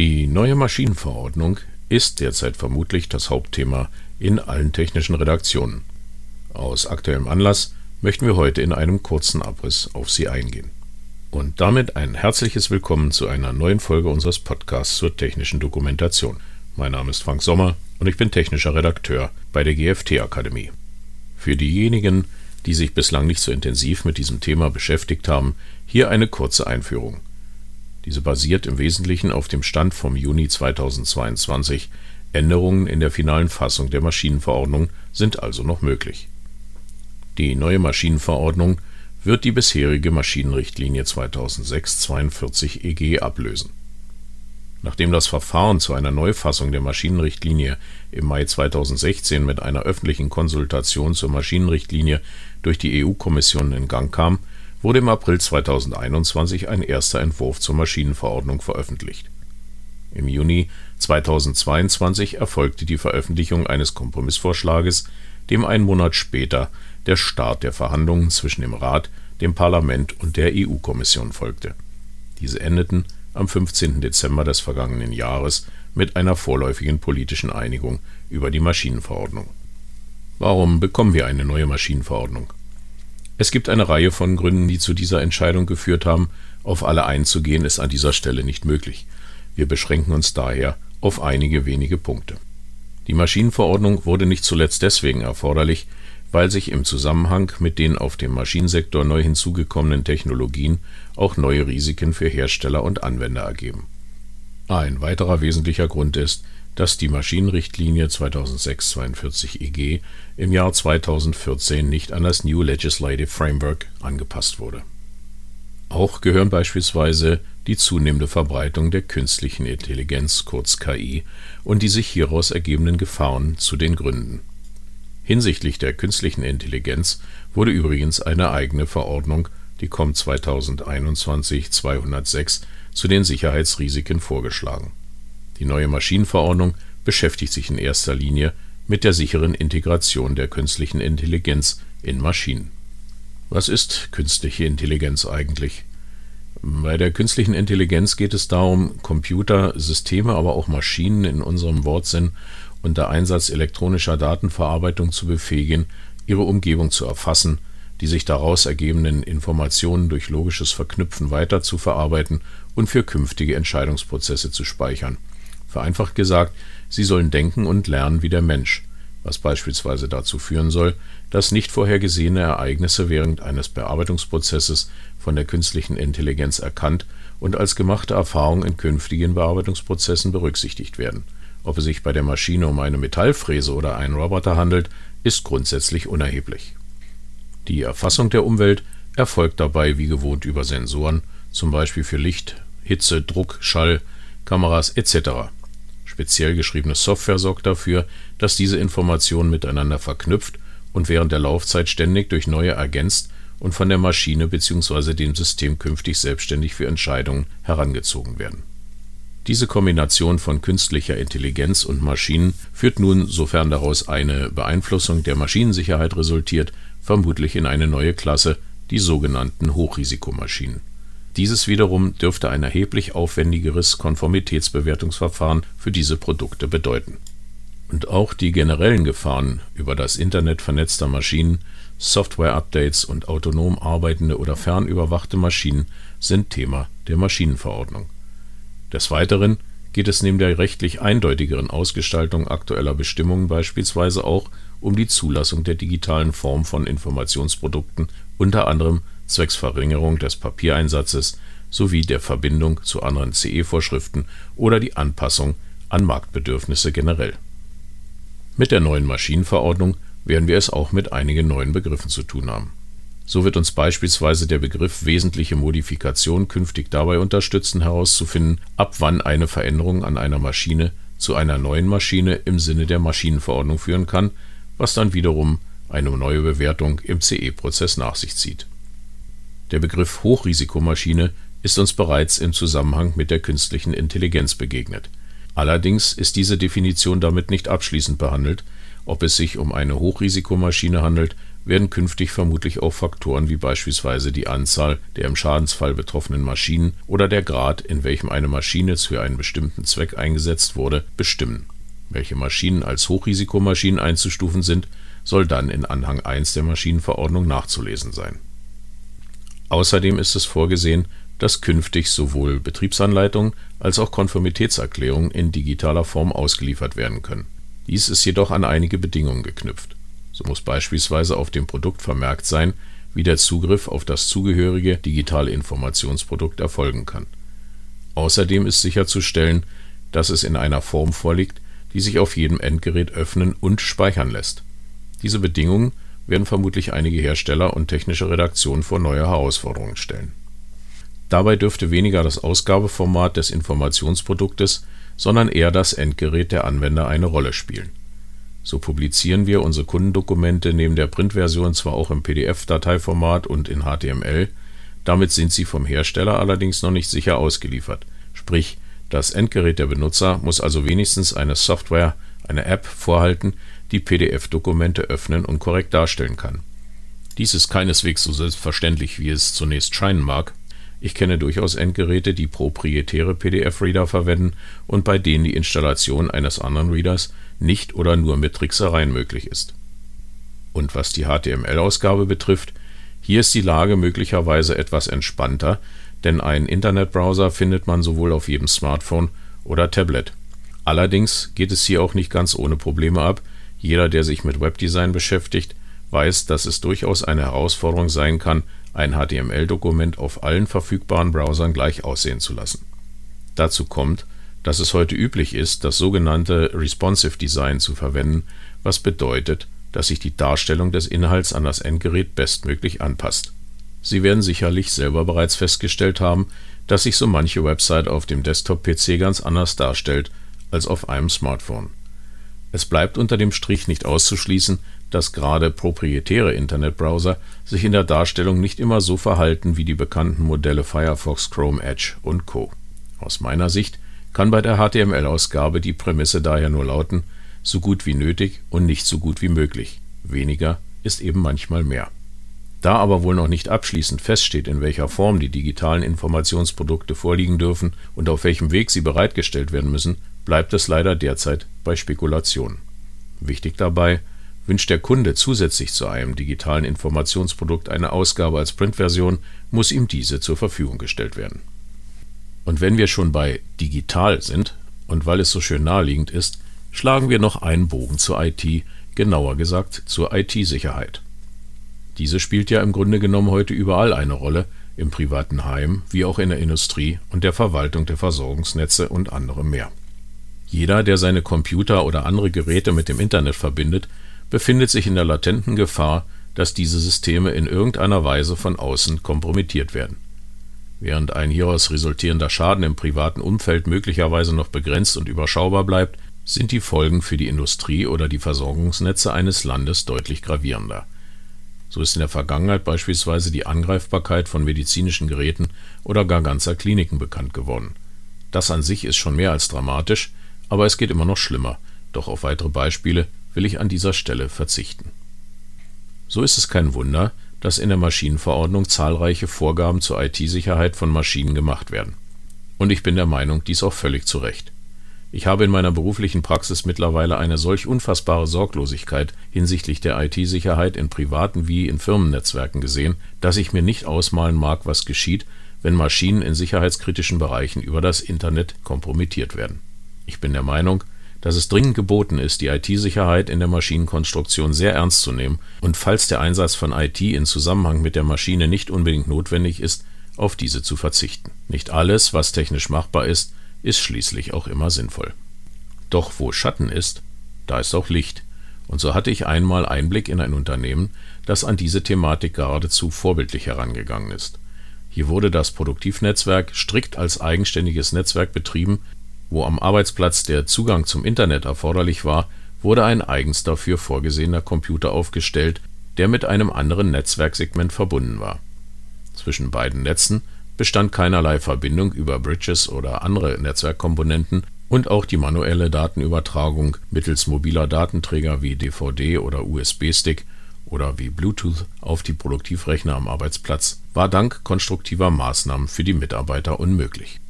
Die neue Maschinenverordnung ist derzeit vermutlich das Hauptthema in allen technischen Redaktionen. Aus aktuellem Anlass möchten wir heute in einem kurzen Abriss auf sie eingehen. Und damit ein herzliches Willkommen zu einer neuen Folge unseres Podcasts zur technischen Dokumentation. Mein Name ist Frank Sommer und ich bin technischer Redakteur bei der GFT Akademie. Für diejenigen, die sich bislang nicht so intensiv mit diesem Thema beschäftigt haben, hier eine kurze Einführung. Diese basiert im Wesentlichen auf dem Stand vom Juni 2022. Änderungen in der finalen Fassung der Maschinenverordnung sind also noch möglich. Die neue Maschinenverordnung wird die bisherige Maschinenrichtlinie 2006-42 EG ablösen. Nachdem das Verfahren zu einer Neufassung der Maschinenrichtlinie im Mai 2016 mit einer öffentlichen Konsultation zur Maschinenrichtlinie durch die EU-Kommission in Gang kam, wurde im April 2021 ein erster Entwurf zur Maschinenverordnung veröffentlicht. Im Juni 2022 erfolgte die Veröffentlichung eines Kompromissvorschlages, dem einen Monat später der Start der Verhandlungen zwischen dem Rat, dem Parlament und der EU-Kommission folgte. Diese endeten am 15. Dezember des vergangenen Jahres mit einer vorläufigen politischen Einigung über die Maschinenverordnung. Warum bekommen wir eine neue Maschinenverordnung? Es gibt eine Reihe von Gründen, die zu dieser Entscheidung geführt haben. Auf alle einzugehen ist an dieser Stelle nicht möglich. Wir beschränken uns daher auf einige wenige Punkte. Die Maschinenverordnung wurde nicht zuletzt deswegen erforderlich, weil sich im Zusammenhang mit den auf dem Maschinensektor neu hinzugekommenen Technologien auch neue Risiken für Hersteller und Anwender ergeben. Ein weiterer wesentlicher Grund ist, dass die Maschinenrichtlinie 2006/42 EG im Jahr 2014 nicht an das New Legislative Framework angepasst wurde. Auch gehören beispielsweise die zunehmende Verbreitung der künstlichen Intelligenz kurz KI und die sich hieraus ergebenden Gefahren zu den Gründen. Hinsichtlich der künstlichen Intelligenz wurde übrigens eine eigene Verordnung, die COM 2021-206, zu den Sicherheitsrisiken vorgeschlagen die neue Maschinenverordnung beschäftigt sich in erster Linie mit der sicheren Integration der künstlichen Intelligenz in Maschinen. Was ist künstliche Intelligenz eigentlich? Bei der künstlichen Intelligenz geht es darum, Computer, Systeme, aber auch Maschinen in unserem Wortsinn unter Einsatz elektronischer Datenverarbeitung zu befähigen, ihre Umgebung zu erfassen, die sich daraus ergebenden Informationen durch logisches Verknüpfen weiter zu verarbeiten und für künftige Entscheidungsprozesse zu speichern Vereinfacht gesagt, sie sollen denken und lernen wie der Mensch, was beispielsweise dazu führen soll, dass nicht vorhergesehene Ereignisse während eines Bearbeitungsprozesses von der künstlichen Intelligenz erkannt und als gemachte Erfahrung in künftigen Bearbeitungsprozessen berücksichtigt werden. Ob es sich bei der Maschine um eine Metallfräse oder einen Roboter handelt, ist grundsätzlich unerheblich. Die Erfassung der Umwelt erfolgt dabei wie gewohnt über Sensoren, zum Beispiel für Licht, Hitze, Druck, Schall, Kameras etc. Speziell geschriebene Software sorgt dafür, dass diese Informationen miteinander verknüpft und während der Laufzeit ständig durch neue ergänzt und von der Maschine bzw. dem System künftig selbstständig für Entscheidungen herangezogen werden. Diese Kombination von künstlicher Intelligenz und Maschinen führt nun, sofern daraus eine Beeinflussung der Maschinensicherheit resultiert, vermutlich in eine neue Klasse, die sogenannten Hochrisikomaschinen dieses wiederum dürfte ein erheblich aufwendigeres Konformitätsbewertungsverfahren für diese Produkte bedeuten. Und auch die generellen Gefahren über das Internet vernetzter Maschinen, Software-Updates und autonom arbeitende oder fernüberwachte Maschinen sind Thema der Maschinenverordnung. Des Weiteren geht es neben der rechtlich eindeutigeren Ausgestaltung aktueller Bestimmungen beispielsweise auch um die Zulassung der digitalen Form von Informationsprodukten, unter anderem zwecks Verringerung des Papiereinsatzes sowie der Verbindung zu anderen CE-Vorschriften oder die Anpassung an Marktbedürfnisse generell. Mit der neuen Maschinenverordnung werden wir es auch mit einigen neuen Begriffen zu tun haben. So wird uns beispielsweise der Begriff wesentliche Modifikation künftig dabei unterstützen herauszufinden, ab wann eine Veränderung an einer Maschine zu einer neuen Maschine im Sinne der Maschinenverordnung führen kann, was dann wiederum eine neue Bewertung im CE-Prozess nach sich zieht der Begriff Hochrisikomaschine ist uns bereits im Zusammenhang mit der künstlichen Intelligenz begegnet. Allerdings ist diese Definition damit nicht abschließend behandelt. Ob es sich um eine Hochrisikomaschine handelt werden künftig vermutlich auch Faktoren wie beispielsweise die Anzahl der im Schadensfall betroffenen Maschinen oder der Grad, in welchem eine Maschine für einen bestimmten Zweck eingesetzt wurde, bestimmen. Welche Maschinen als Hochrisikomaschinen einzustufen sind, soll dann in Anhang 1 der Maschinenverordnung nachzulesen sein. Außerdem ist es vorgesehen, dass künftig sowohl Betriebsanleitungen als auch Konformitätserklärungen in digitaler Form ausgeliefert werden können. Dies ist jedoch an einige Bedingungen geknüpft so muss beispielsweise auf dem Produkt vermerkt sein, wie der Zugriff auf das zugehörige digitale Informationsprodukt erfolgen kann. Außerdem ist sicherzustellen, dass es in einer Form vorliegt, die sich auf jedem Endgerät öffnen und speichern lässt. Diese Bedingungen werden vermutlich einige Hersteller und technische Redaktionen vor neue Herausforderungen stellen. Dabei dürfte weniger das Ausgabeformat des Informationsproduktes, sondern eher das Endgerät der Anwender eine Rolle spielen so publizieren wir unsere Kundendokumente neben der Printversion zwar auch im PDF-Dateiformat und in HTML, damit sind sie vom Hersteller allerdings noch nicht sicher ausgeliefert, sprich das Endgerät der Benutzer muss also wenigstens eine Software, eine App vorhalten, die PDF-Dokumente öffnen und korrekt darstellen kann. Dies ist keineswegs so selbstverständlich, wie es zunächst scheinen mag ich kenne durchaus Endgeräte, die proprietäre PDF-Reader verwenden und bei denen die Installation eines anderen Readers nicht oder nur mit Tricksereien möglich ist. Und was die HTML-Ausgabe betrifft, hier ist die Lage möglicherweise etwas entspannter, denn einen Internetbrowser findet man sowohl auf jedem Smartphone oder Tablet. Allerdings geht es hier auch nicht ganz ohne Probleme ab. Jeder, der sich mit Webdesign beschäftigt, weiß, dass es durchaus eine Herausforderung sein kann, ein HTML-Dokument auf allen verfügbaren Browsern gleich aussehen zu lassen. Dazu kommt, dass es heute üblich ist, das sogenannte Responsive Design zu verwenden, was bedeutet, dass sich die Darstellung des Inhalts an das Endgerät bestmöglich anpasst. Sie werden sicherlich selber bereits festgestellt haben, dass sich so manche Website auf dem Desktop-PC ganz anders darstellt als auf einem Smartphone. Es bleibt unter dem Strich nicht auszuschließen, dass gerade proprietäre Internetbrowser sich in der Darstellung nicht immer so verhalten wie die bekannten Modelle Firefox, Chrome, Edge und Co. Aus meiner Sicht kann bei der HTML-Ausgabe die Prämisse daher nur lauten, so gut wie nötig und nicht so gut wie möglich. Weniger ist eben manchmal mehr. Da aber wohl noch nicht abschließend feststeht, in welcher Form die digitalen Informationsprodukte vorliegen dürfen und auf welchem Weg sie bereitgestellt werden müssen, bleibt es leider derzeit bei Spekulationen. Wichtig dabei, wünscht der Kunde zusätzlich zu einem digitalen Informationsprodukt eine Ausgabe als Printversion, muss ihm diese zur Verfügung gestellt werden. Und wenn wir schon bei digital sind, und weil es so schön naheliegend ist, schlagen wir noch einen Bogen zur IT, genauer gesagt zur IT-Sicherheit. Diese spielt ja im Grunde genommen heute überall eine Rolle, im privaten Heim wie auch in der Industrie und der Verwaltung der Versorgungsnetze und anderem mehr. Jeder, der seine Computer oder andere Geräte mit dem Internet verbindet, befindet sich in der latenten Gefahr, dass diese Systeme in irgendeiner Weise von außen kompromittiert werden. Während ein hieraus resultierender Schaden im privaten Umfeld möglicherweise noch begrenzt und überschaubar bleibt, sind die Folgen für die Industrie oder die Versorgungsnetze eines Landes deutlich gravierender. So ist in der Vergangenheit beispielsweise die Angreifbarkeit von medizinischen Geräten oder gar ganzer Kliniken bekannt geworden. Das an sich ist schon mehr als dramatisch, aber es geht immer noch schlimmer, doch auf weitere Beispiele will ich an dieser Stelle verzichten. So ist es kein Wunder, dass in der Maschinenverordnung zahlreiche Vorgaben zur IT-Sicherheit von Maschinen gemacht werden. Und ich bin der Meinung, dies auch völlig zu Recht. Ich habe in meiner beruflichen Praxis mittlerweile eine solch unfassbare Sorglosigkeit hinsichtlich der IT-Sicherheit in privaten wie in Firmennetzwerken gesehen, dass ich mir nicht ausmalen mag, was geschieht, wenn Maschinen in sicherheitskritischen Bereichen über das Internet kompromittiert werden. Ich bin der Meinung, dass es dringend geboten ist, die IT-Sicherheit in der Maschinenkonstruktion sehr ernst zu nehmen und falls der Einsatz von IT in Zusammenhang mit der Maschine nicht unbedingt notwendig ist, auf diese zu verzichten. Nicht alles, was technisch machbar ist, ist schließlich auch immer sinnvoll. Doch wo Schatten ist, da ist auch Licht. Und so hatte ich einmal Einblick in ein Unternehmen, das an diese Thematik geradezu vorbildlich herangegangen ist. Hier wurde das Produktivnetzwerk strikt als eigenständiges Netzwerk betrieben, wo am Arbeitsplatz der Zugang zum Internet erforderlich war, wurde ein eigens dafür vorgesehener Computer aufgestellt, der mit einem anderen Netzwerksegment verbunden war. Zwischen beiden Netzen bestand keinerlei Verbindung über Bridges oder andere Netzwerkkomponenten und auch die manuelle Datenübertragung mittels mobiler Datenträger wie DVD oder USB-Stick oder wie Bluetooth auf die Produktivrechner am Arbeitsplatz war dank konstruktiver Maßnahmen für die Mitarbeiter unmöglich.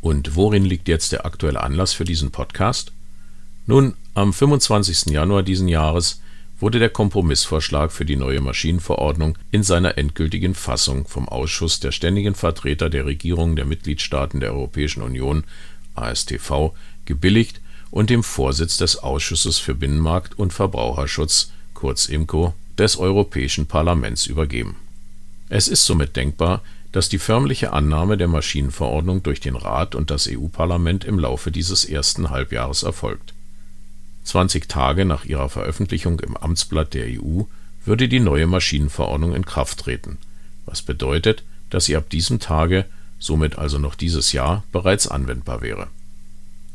Und worin liegt jetzt der aktuelle Anlass für diesen Podcast? Nun, am 25. Januar diesen Jahres wurde der Kompromissvorschlag für die neue Maschinenverordnung in seiner endgültigen Fassung vom Ausschuss der ständigen Vertreter der Regierungen der Mitgliedstaaten der Europäischen Union AStV gebilligt und dem Vorsitz des Ausschusses für Binnenmarkt und Verbraucherschutz kurz IMCO des Europäischen Parlaments übergeben. Es ist somit denkbar, dass die förmliche Annahme der Maschinenverordnung durch den Rat und das EU-Parlament im Laufe dieses ersten Halbjahres erfolgt. 20 Tage nach ihrer Veröffentlichung im Amtsblatt der EU würde die neue Maschinenverordnung in Kraft treten, was bedeutet, dass sie ab diesem Tage, somit also noch dieses Jahr, bereits anwendbar wäre.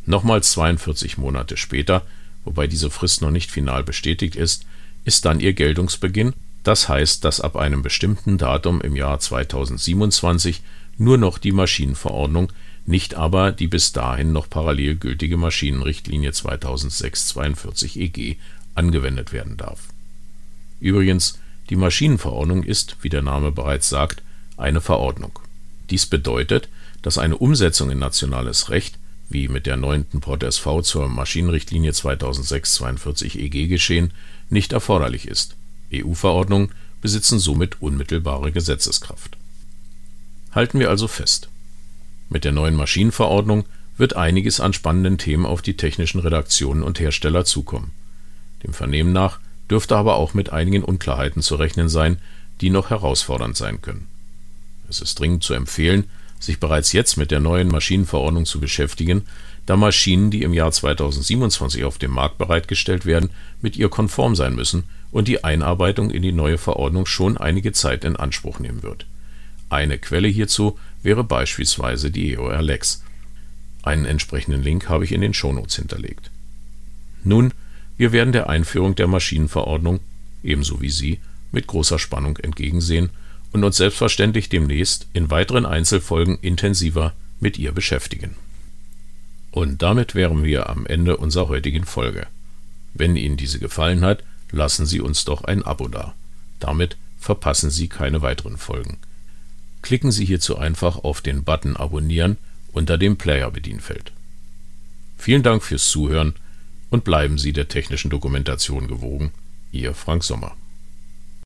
Nochmals 42 Monate später, wobei diese Frist noch nicht final bestätigt ist, ist dann ihr Geltungsbeginn, das heißt, dass ab einem bestimmten Datum im Jahr 2027 nur noch die Maschinenverordnung, nicht aber die bis dahin noch parallel gültige Maschinenrichtlinie 2006/42/EG angewendet werden darf. Übrigens, die Maschinenverordnung ist, wie der Name bereits sagt, eine Verordnung. Dies bedeutet, dass eine Umsetzung in nationales Recht, wie mit der 9. Pod SV zur Maschinenrichtlinie 2006/42/EG geschehen, nicht erforderlich ist. EU-Verordnungen besitzen somit unmittelbare Gesetzeskraft. Halten wir also fest: Mit der neuen Maschinenverordnung wird einiges an spannenden Themen auf die technischen Redaktionen und Hersteller zukommen. Dem Vernehmen nach dürfte aber auch mit einigen Unklarheiten zu rechnen sein, die noch herausfordernd sein können. Es ist dringend zu empfehlen, sich bereits jetzt mit der neuen Maschinenverordnung zu beschäftigen da Maschinen, die im Jahr 2027 auf dem Markt bereitgestellt werden, mit ihr konform sein müssen und die Einarbeitung in die neue Verordnung schon einige Zeit in Anspruch nehmen wird. Eine Quelle hierzu wäre beispielsweise die EOR Lex. Einen entsprechenden Link habe ich in den Shownotes hinterlegt. Nun, wir werden der Einführung der Maschinenverordnung, ebenso wie Sie, mit großer Spannung entgegensehen und uns selbstverständlich demnächst in weiteren Einzelfolgen intensiver mit ihr beschäftigen und damit wären wir am Ende unserer heutigen Folge. Wenn Ihnen diese gefallen hat, lassen Sie uns doch ein Abo da. Damit verpassen Sie keine weiteren Folgen. Klicken Sie hierzu einfach auf den Button Abonnieren unter dem Player-Bedienfeld. Vielen Dank fürs Zuhören und bleiben Sie der technischen Dokumentation gewogen. Ihr Frank Sommer.